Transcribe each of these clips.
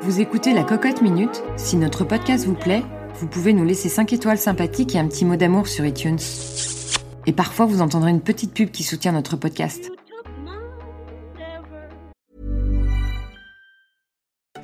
Vous écoutez la Cocotte Minute. Si notre podcast vous plaît, vous pouvez nous laisser 5 étoiles sympathiques et un petit mot d'amour sur iTunes. Et parfois, vous entendrez une petite pub qui soutient notre podcast.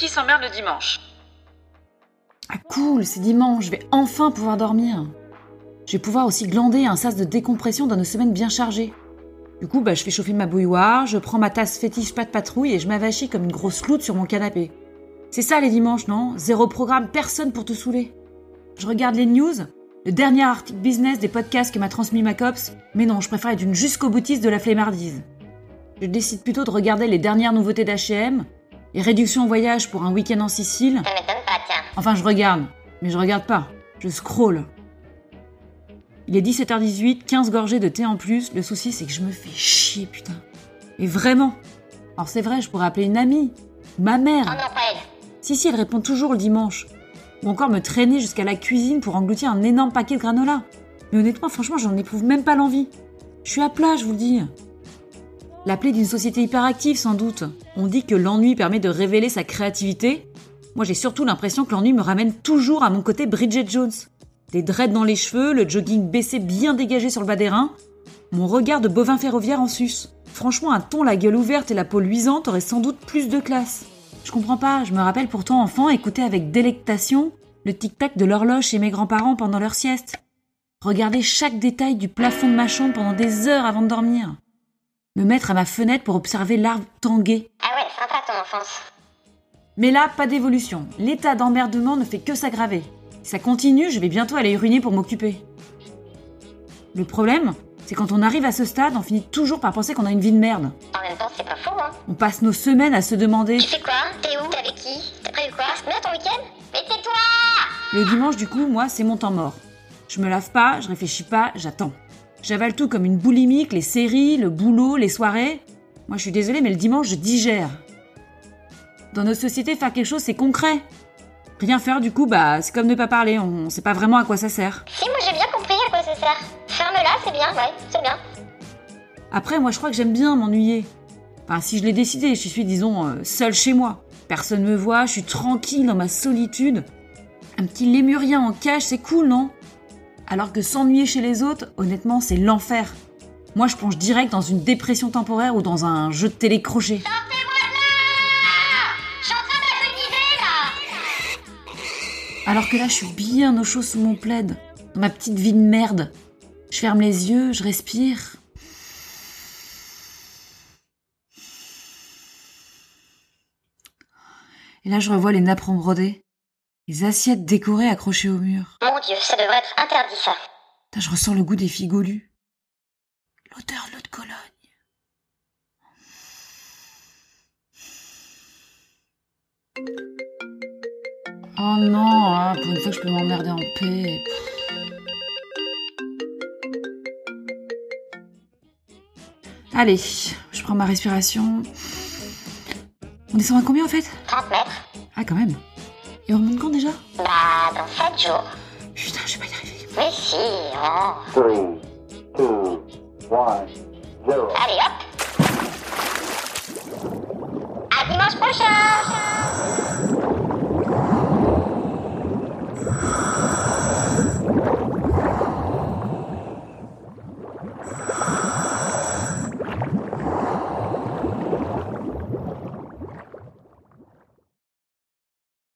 Qui s'emmerde le dimanche Ah cool, c'est dimanche, je vais enfin pouvoir dormir. Je vais pouvoir aussi glander un sas de décompression dans une semaine bien chargée. Du coup, bah, je fais chauffer ma bouilloire, je prends ma tasse fétiche pas de patrouille et je m'avachis comme une grosse loute sur mon canapé. C'est ça les dimanches, non? Zéro programme, personne pour te saouler. Je regarde les news, le dernier article business des podcasts que m'a transmis ma copse, mais non, je préfère être une jusqu'au boutiste de la flemmardise. Je décide plutôt de regarder les dernières nouveautés d'H&M, les réductions en voyage pour un week-end en Sicile. Enfin, je regarde, mais je regarde pas, je scroll. Il est 17h18, 15 gorgées de thé en plus. Le souci, c'est que je me fais chier, putain. Et vraiment. Alors c'est vrai, je pourrais appeler une amie. Ma mère. Si, si, elle répond toujours le dimanche. Ou encore me traîner jusqu'à la cuisine pour engloutir un énorme paquet de granola. Mais honnêtement, franchement, j'en éprouve même pas l'envie. Je suis à plat, je vous le dis. L'appeler d'une société hyperactive, sans doute. On dit que l'ennui permet de révéler sa créativité. Moi, j'ai surtout l'impression que l'ennui me ramène toujours à mon côté Bridget Jones. Des dreads dans les cheveux, le jogging baissé bien dégagé sur le bas des reins, mon regard de bovin ferroviaire en sus. Franchement, un ton la gueule ouverte et la peau luisante aurait sans doute plus de classe. Je comprends pas, je me rappelle pourtant enfant écouter avec délectation le tic-tac de l'horloge chez mes grands-parents pendant leur sieste. Regarder chaque détail du plafond de ma chambre pendant des heures avant de dormir. Me mettre à ma fenêtre pour observer l'arbre tanguer. Ah ouais, sympa ton enfance. Mais là, pas d'évolution. L'état d'emmerdement ne fait que s'aggraver. Si ça continue, je vais bientôt aller uriner pour m'occuper. Le problème, c'est quand on arrive à ce stade, on finit toujours par penser qu'on a une vie de merde. En même temps, c'est pas faux, hein. On passe nos semaines à se demander Tu fais quoi? T'es où? T'es avec qui T'as prévu quoi? Bien ton week-end? Mais tais-toi Le dimanche, du coup, moi, c'est mon temps mort. Je me lave pas, je réfléchis pas, j'attends. J'avale tout comme une boulimique, les séries, le boulot, les soirées. Moi, je suis désolée, mais le dimanche, je digère. Dans notre société, faire quelque chose, c'est concret. Rien faire, du coup, bah, c'est comme ne pas parler, on sait pas vraiment à quoi ça sert. Si, moi j'ai bien compris à quoi ça sert. Ferme-la, c'est bien, ouais, c'est bien. Après, moi, je crois que j'aime bien m'ennuyer. Enfin, si je l'ai décidé, je suis, disons, euh, seule chez moi. Personne me voit, je suis tranquille dans ma solitude. Un petit lémurien en cage, c'est cool, non? Alors que s'ennuyer chez les autres, honnêtement, c'est l'enfer. Moi, je plonge direct dans une dépression temporaire ou dans un jeu de télé crochet. Sortez-moi de là Je suis en train d'agoniser, là Alors que là, je suis bien au chaud sous mon plaid, dans ma petite vie de merde. Je ferme les yeux, je respire. Et là, je revois les napperons brodés, les assiettes décorées accrochées au mur. Mon dieu, ça devrait être interdit, ça. Putain, je ressens le goût des figolus. L'odeur de l'eau de Cologne. Oh non, ah, pour une fois que je peux m'emmerder en paix. Allez, je prends ma respiration. On descend à combien en fait? 30 mètres Ah quand même. Et on remonte quand déjà? Bah, dans 7 jours. Putain, je vais pas y arriver. Mais si, oh. Three, two, one, zero. Allez, hop À dimanche prochain